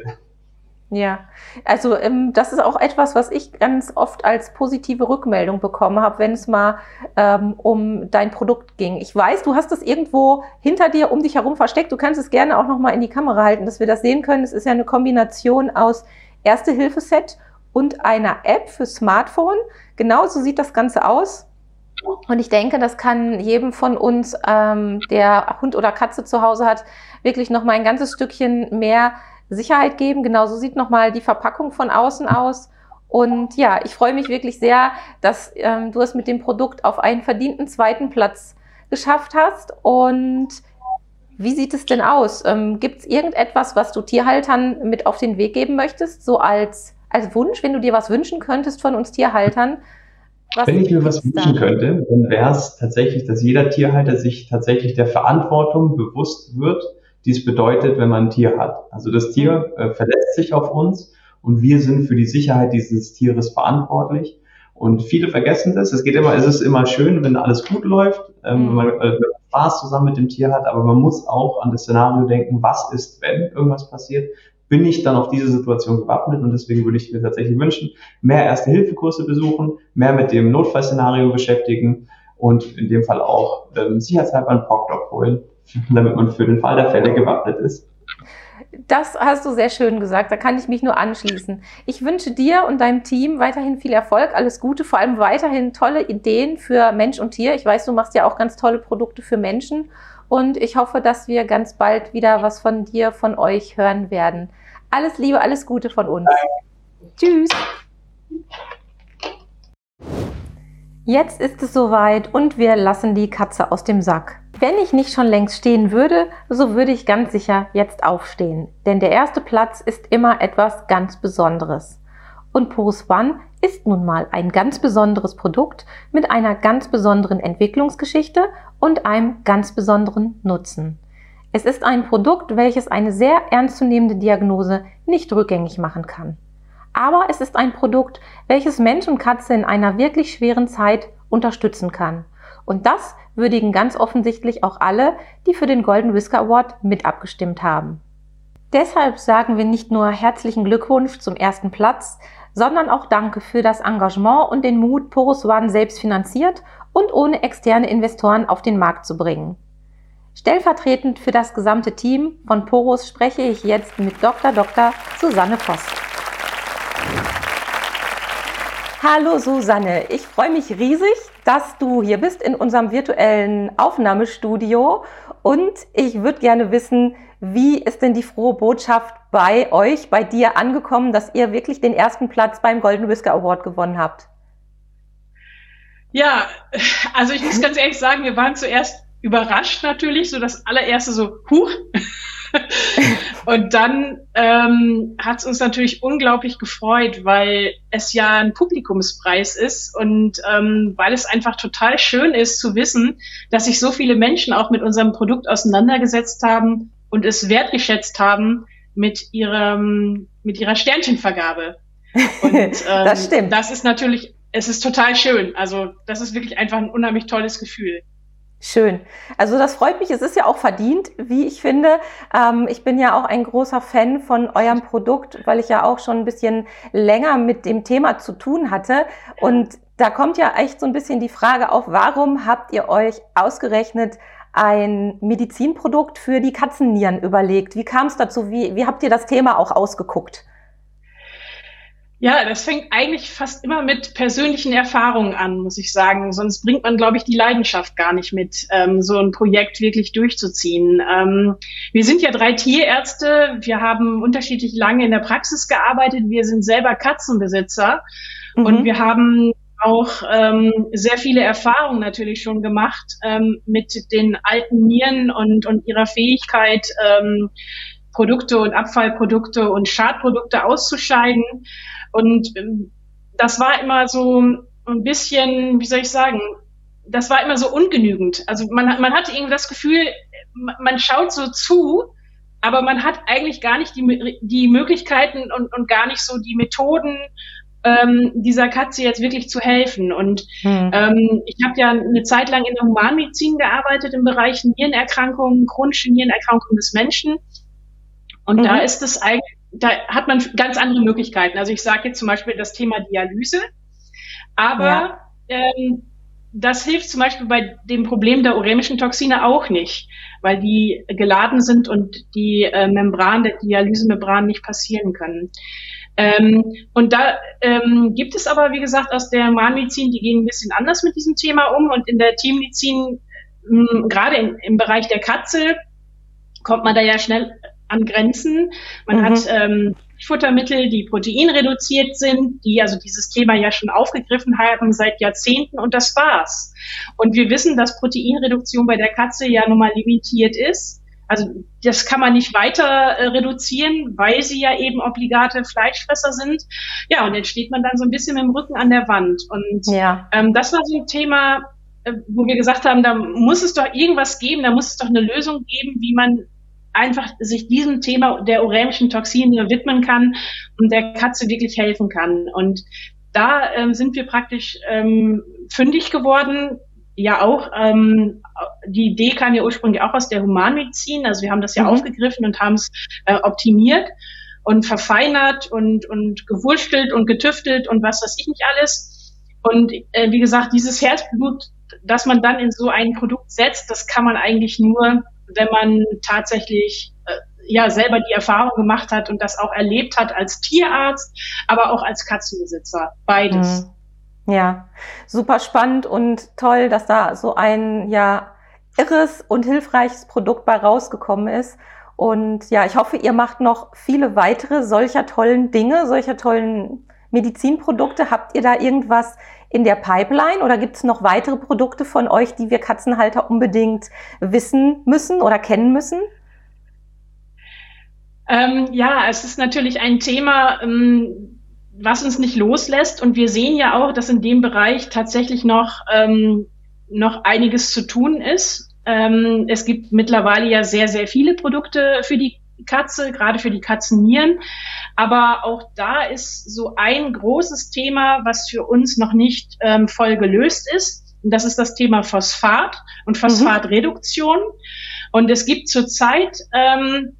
Ja, also ähm, das ist auch etwas, was ich ganz oft als positive Rückmeldung bekommen habe, wenn es mal ähm, um dein Produkt ging. Ich weiß, du hast es irgendwo hinter dir, um dich herum versteckt. Du kannst es gerne auch noch mal in die Kamera halten, dass wir das sehen können. Es ist ja eine Kombination aus Erste-Hilfe-Set und einer App für Smartphone. Genau so sieht das Ganze aus. Und ich denke, das kann jedem von uns, ähm, der Hund oder Katze zu Hause hat, wirklich noch mal ein ganzes Stückchen mehr Sicherheit geben. Genauso sieht nochmal die Verpackung von außen aus. Und ja, ich freue mich wirklich sehr, dass ähm, du es mit dem Produkt auf einen verdienten zweiten Platz geschafft hast. Und wie sieht es denn aus? Ähm, Gibt es irgendetwas, was du Tierhaltern mit auf den Weg geben möchtest, so als, als Wunsch, wenn du dir was wünschen könntest von uns Tierhaltern? Was wenn ich mir was wünschen könnte, dann wäre es tatsächlich, dass jeder Tierhalter sich tatsächlich der Verantwortung bewusst wird, die es bedeutet, wenn man ein Tier hat. Also das Tier äh, verletzt sich auf uns und wir sind für die Sicherheit dieses Tieres verantwortlich. Und viele vergessen das. Es geht immer, es ist immer schön, wenn alles gut läuft, ähm, wenn, man, äh, wenn man Spaß zusammen mit dem Tier hat, aber man muss auch an das Szenario denken, was ist, wenn irgendwas passiert? Bin ich dann auf diese Situation gewappnet? Und deswegen würde ich mir tatsächlich wünschen, mehr Erste-Hilfe-Kurse besuchen, mehr mit dem Notfallszenario beschäftigen und in dem Fall auch ähm, sicherheitshalber einen POC-Doc holen, damit man für den Fall der Fälle gewappnet ist. Das hast du sehr schön gesagt, da kann ich mich nur anschließen. Ich wünsche dir und deinem Team weiterhin viel Erfolg, alles Gute, vor allem weiterhin tolle Ideen für Mensch und Tier. Ich weiß, du machst ja auch ganz tolle Produkte für Menschen und ich hoffe, dass wir ganz bald wieder was von dir, von euch hören werden. Alles Liebe, alles Gute von uns. Tschüss. Jetzt ist es soweit und wir lassen die Katze aus dem Sack. Wenn ich nicht schon längst stehen würde, so würde ich ganz sicher jetzt aufstehen. Denn der erste Platz ist immer etwas ganz Besonderes. Und Porus One ist nun mal ein ganz besonderes Produkt mit einer ganz besonderen Entwicklungsgeschichte und einem ganz besonderen Nutzen. Es ist ein Produkt, welches eine sehr ernstzunehmende Diagnose nicht rückgängig machen kann. Aber es ist ein Produkt, welches Mensch und Katze in einer wirklich schweren Zeit unterstützen kann. Und das würdigen ganz offensichtlich auch alle, die für den Golden Whisker Award mit abgestimmt haben. Deshalb sagen wir nicht nur herzlichen Glückwunsch zum ersten Platz, sondern auch Danke für das Engagement und den Mut, Porus One selbst finanziert und ohne externe Investoren auf den Markt zu bringen. Stellvertretend für das gesamte Team von Porus spreche ich jetzt mit Dr. Dr. Susanne Voss. Hallo Susanne, ich freue mich riesig, dass du hier bist in unserem virtuellen Aufnahmestudio und ich würde gerne wissen, wie ist denn die frohe Botschaft bei euch, bei dir angekommen, dass ihr wirklich den ersten Platz beim Golden Whisker Award gewonnen habt? Ja, also ich muss ganz ehrlich sagen, wir waren zuerst überrascht natürlich, so das allererste so, huch. *laughs* und dann ähm, hat es uns natürlich unglaublich gefreut, weil es ja ein Publikumspreis ist und ähm, weil es einfach total schön ist zu wissen, dass sich so viele Menschen auch mit unserem Produkt auseinandergesetzt haben und es wertgeschätzt haben mit ihrem mit ihrer Sternchenvergabe. Und, *laughs* ähm, das stimmt. Das ist natürlich, es ist total schön. Also das ist wirklich einfach ein unheimlich tolles Gefühl. Schön. Also das freut mich. Es ist ja auch verdient, wie ich finde. Ähm, ich bin ja auch ein großer Fan von eurem Produkt, weil ich ja auch schon ein bisschen länger mit dem Thema zu tun hatte. Und da kommt ja echt so ein bisschen die Frage auf, warum habt ihr euch ausgerechnet ein Medizinprodukt für die Katzennieren überlegt? Wie kam es dazu? Wie, wie habt ihr das Thema auch ausgeguckt? Ja, das fängt eigentlich fast immer mit persönlichen Erfahrungen an, muss ich sagen. Sonst bringt man, glaube ich, die Leidenschaft gar nicht mit, ähm, so ein Projekt wirklich durchzuziehen. Ähm, wir sind ja drei Tierärzte. Wir haben unterschiedlich lange in der Praxis gearbeitet. Wir sind selber Katzenbesitzer. Mhm. Und wir haben auch ähm, sehr viele Erfahrungen natürlich schon gemacht ähm, mit den alten Nieren und, und ihrer Fähigkeit, ähm, Produkte und Abfallprodukte und Schadprodukte auszuscheiden. Und ähm, das war immer so ein bisschen, wie soll ich sagen, das war immer so ungenügend. Also man, man hatte irgendwie das Gefühl, man schaut so zu, aber man hat eigentlich gar nicht die, die Möglichkeiten und, und gar nicht so die Methoden, ähm, dieser Katze jetzt wirklich zu helfen. Und hm. ähm, ich habe ja eine Zeit lang in der Humanmedizin gearbeitet im Bereich Nierenerkrankungen, chronische Nierenerkrankungen des Menschen. Und mhm. da ist es eigentlich da hat man ganz andere Möglichkeiten. Also ich sage jetzt zum Beispiel das Thema Dialyse, aber ja. ähm, das hilft zum Beispiel bei dem Problem der uremischen Toxine auch nicht, weil die geladen sind und die äh, Membran, der Dialysemembran nicht passieren können. Ähm, und da ähm, gibt es aber, wie gesagt, aus der Humanmedizin, die gehen ein bisschen anders mit diesem Thema um und in der Teammedizin, gerade im Bereich der Katze, kommt man da ja schnell an Grenzen. Man mhm. hat ähm, Futtermittel, die proteinreduziert sind, die also dieses Thema ja schon aufgegriffen haben seit Jahrzehnten und das war's. Und wir wissen, dass Proteinreduktion bei der Katze ja nun mal limitiert ist. Also das kann man nicht weiter äh, reduzieren, weil sie ja eben obligate Fleischfresser sind. Ja, und jetzt steht man dann so ein bisschen mit dem Rücken an der Wand. Und ja. ähm, das war so ein Thema, äh, wo wir gesagt haben, da muss es doch irgendwas geben, da muss es doch eine Lösung geben, wie man einfach sich diesem Thema der urämischen Toxine widmen kann und der Katze wirklich helfen kann. Und da ähm, sind wir praktisch ähm, fündig geworden. Ja, auch ähm, die Idee kam ja ursprünglich auch aus der Humanmedizin. Also wir haben das ja mhm. aufgegriffen und haben es äh, optimiert und verfeinert und, und gewurschtelt und getüftelt und was weiß ich nicht alles. Und äh, wie gesagt, dieses Herzblut, das man dann in so ein Produkt setzt, das kann man eigentlich nur wenn man tatsächlich äh, ja selber die Erfahrung gemacht hat und das auch erlebt hat als Tierarzt, aber auch als Katzenbesitzer. Beides. Mhm. Ja, super spannend und toll, dass da so ein ja irres und hilfreiches Produkt bei rausgekommen ist. Und ja, ich hoffe, ihr macht noch viele weitere solcher tollen Dinge, solcher tollen Medizinprodukte. Habt ihr da irgendwas in der Pipeline oder gibt es noch weitere Produkte von euch, die wir Katzenhalter unbedingt wissen müssen oder kennen müssen? Ähm, ja, es ist natürlich ein Thema, ähm, was uns nicht loslässt. Und wir sehen ja auch, dass in dem Bereich tatsächlich noch, ähm, noch einiges zu tun ist. Ähm, es gibt mittlerweile ja sehr, sehr viele Produkte für die Katze, gerade für die Katzennieren. Aber auch da ist so ein großes Thema, was für uns noch nicht ähm, voll gelöst ist. Und das ist das Thema Phosphat und Phosphatreduktion. Mhm. Und es gibt zurzeit ähm,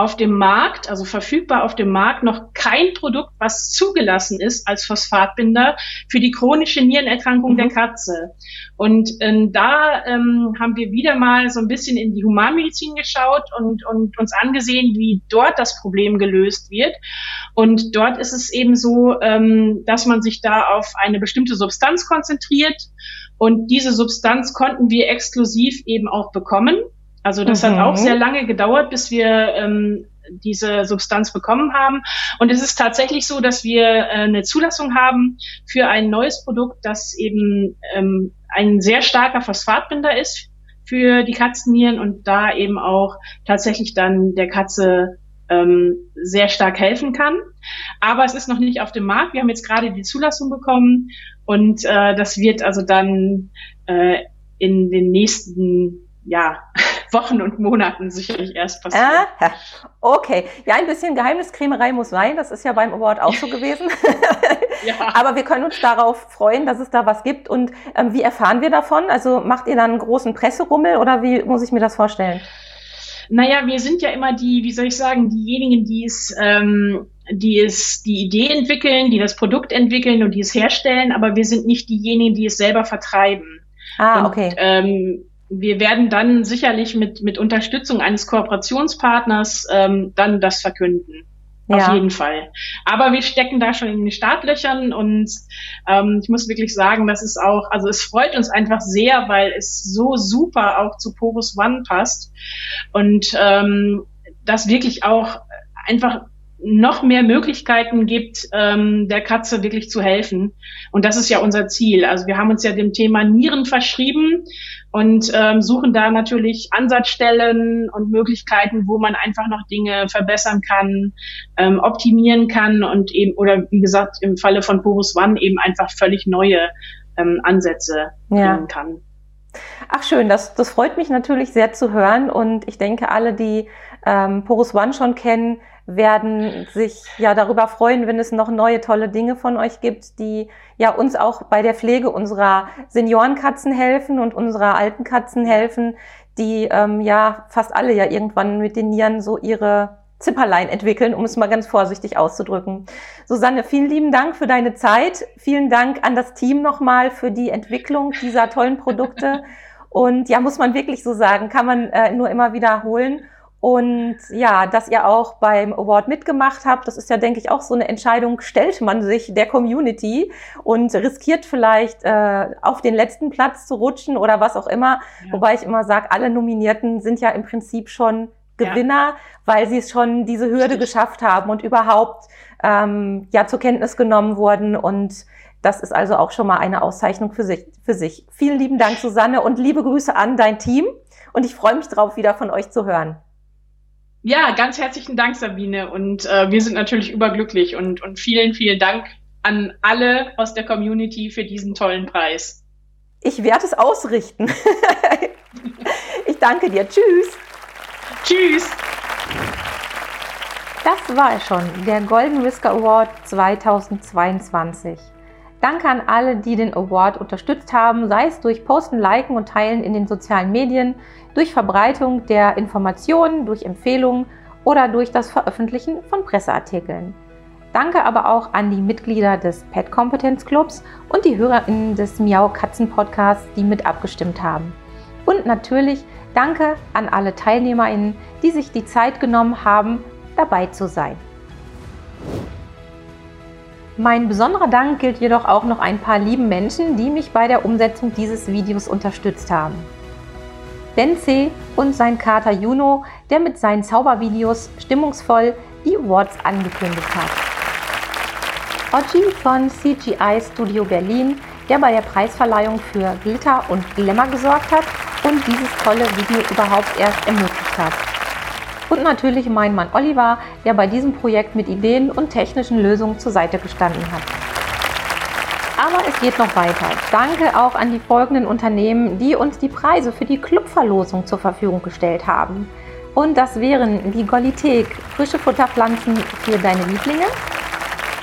auf dem Markt, also verfügbar auf dem Markt, noch kein Produkt, was zugelassen ist als Phosphatbinder für die chronische Nierenerkrankung mhm. der Katze. Und ähm, da ähm, haben wir wieder mal so ein bisschen in die Humanmedizin geschaut und, und uns angesehen, wie dort das Problem gelöst wird. Und dort ist es eben so, ähm, dass man sich da auf eine bestimmte Substanz konzentriert. Und diese Substanz konnten wir exklusiv eben auch bekommen. Also das mhm. hat auch sehr lange gedauert, bis wir ähm, diese Substanz bekommen haben. Und es ist tatsächlich so, dass wir äh, eine Zulassung haben für ein neues Produkt, das eben ähm, ein sehr starker Phosphatbinder ist für die Katzennieren und da eben auch tatsächlich dann der Katze ähm, sehr stark helfen kann. Aber es ist noch nicht auf dem Markt. Wir haben jetzt gerade die Zulassung bekommen und äh, das wird also dann äh, in den nächsten ja, Wochen und Monaten sicherlich erst passieren. Ah, okay. Ja, ein bisschen Geheimniskrämerei muss sein. Das ist ja beim Award auch so *laughs* gewesen. ja. Aber wir können uns darauf freuen, dass es da was gibt. Und ähm, wie erfahren wir davon? Also macht ihr dann einen großen Presserummel oder wie muss ich mir das vorstellen? Naja, wir sind ja immer die, wie soll ich sagen, diejenigen, die es, ähm, die es, die Idee entwickeln, die das Produkt entwickeln und die es herstellen, aber wir sind nicht diejenigen, die es selber vertreiben. Ah, okay. Und, ähm, wir werden dann sicherlich mit, mit Unterstützung eines Kooperationspartners ähm, dann das verkünden. Ja. Auf jeden Fall. Aber wir stecken da schon in den Startlöchern und ähm, ich muss wirklich sagen, das ist auch, also es freut uns einfach sehr, weil es so super auch zu Porus One passt und ähm, das wirklich auch einfach noch mehr Möglichkeiten gibt, ähm, der Katze wirklich zu helfen. Und das ist ja unser Ziel. Also wir haben uns ja dem Thema Nieren verschrieben und ähm, suchen da natürlich Ansatzstellen und Möglichkeiten, wo man einfach noch Dinge verbessern kann, ähm, optimieren kann und eben, oder wie gesagt, im Falle von Porus One eben einfach völlig neue ähm, Ansätze ja. bringen kann. Ach schön, das, das freut mich natürlich sehr zu hören und ich denke, alle, die ähm, Porus One schon kennen, werden sich ja darüber freuen, wenn es noch neue tolle Dinge von euch gibt, die ja uns auch bei der Pflege unserer Seniorenkatzen helfen und unserer alten Katzen helfen, die ähm, ja fast alle ja irgendwann mit den Nieren so ihre Zipperlein entwickeln, um es mal ganz vorsichtig auszudrücken. Susanne, vielen lieben Dank für deine Zeit. Vielen Dank an das Team nochmal für die Entwicklung dieser tollen Produkte. Und ja, muss man wirklich so sagen, kann man äh, nur immer wiederholen. Und ja, dass ihr auch beim Award mitgemacht habt, das ist ja, denke ich, auch so eine Entscheidung, stellt man sich der Community und riskiert vielleicht äh, auf den letzten Platz zu rutschen oder was auch immer. Ja. Wobei ich immer sage, alle Nominierten sind ja im Prinzip schon Gewinner, ja. weil sie es schon diese Hürde geschafft haben und überhaupt ähm, ja zur Kenntnis genommen wurden. Und das ist also auch schon mal eine Auszeichnung für sich. Für sich. Vielen lieben Dank, Susanne, und liebe Grüße an dein Team. Und ich freue mich drauf, wieder von euch zu hören. Ja, ganz herzlichen Dank, Sabine. Und äh, wir sind natürlich überglücklich und, und vielen, vielen Dank an alle aus der Community für diesen tollen Preis. Ich werde es ausrichten. *laughs* ich danke dir. Tschüss. Tschüss. Das war es schon, der Golden Whisker Award 2022. Danke an alle, die den Award unterstützt haben, sei es durch Posten, Liken und Teilen in den sozialen Medien, durch Verbreitung der Informationen, durch Empfehlungen oder durch das Veröffentlichen von Presseartikeln. Danke aber auch an die Mitglieder des Pet Competence Clubs und die HörerInnen des Miau Katzen Podcasts, die mit abgestimmt haben. Und natürlich danke an alle TeilnehmerInnen, die sich die Zeit genommen haben, dabei zu sein. Mein besonderer Dank gilt jedoch auch noch ein paar lieben Menschen, die mich bei der Umsetzung dieses Videos unterstützt haben. Ben C. und sein Kater Juno, der mit seinen Zaubervideos stimmungsvoll die Awards angekündigt hat. Oji von CGI Studio Berlin, der bei der Preisverleihung für Glitter und Glamour gesorgt hat und dieses tolle Video überhaupt erst ermöglicht hat. Und natürlich mein Mann Oliver, der bei diesem Projekt mit Ideen und technischen Lösungen zur Seite gestanden hat. Aber es geht noch weiter. Danke auch an die folgenden Unternehmen, die uns die Preise für die Clubverlosung zur Verfügung gestellt haben. Und das wären die Golithek, frische Futterpflanzen für deine Lieblinge,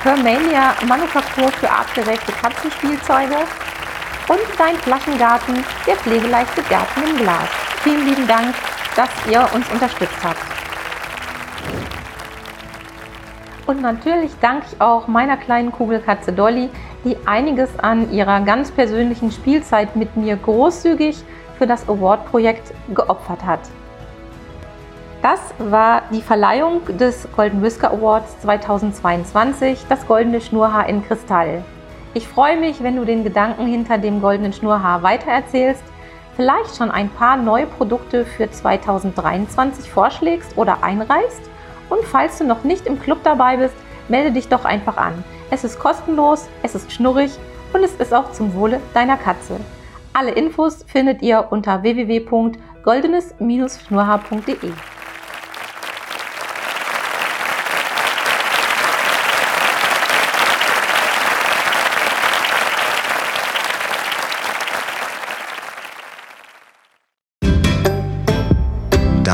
Hermania Manufaktur für artgerechte Katzenspielzeuge und dein Flaschengarten, der pflegeleichte Garten im Glas. Vielen lieben Dank, dass ihr uns unterstützt habt. Und natürlich danke ich auch meiner kleinen Kugelkatze Dolly, die einiges an ihrer ganz persönlichen Spielzeit mit mir großzügig für das Award-Projekt geopfert hat. Das war die Verleihung des Golden Whisker Awards 2022, das goldene Schnurhaar in Kristall. Ich freue mich, wenn du den Gedanken hinter dem goldenen Schnurhaar weitererzählst, vielleicht schon ein paar neue Produkte für 2023 vorschlägst oder einreichst und falls du noch nicht im Club dabei bist, melde dich doch einfach an. Es ist kostenlos, es ist schnurrig und es ist auch zum Wohle deiner Katze. Alle Infos findet ihr unter www.goldenes-schnurhaar.de.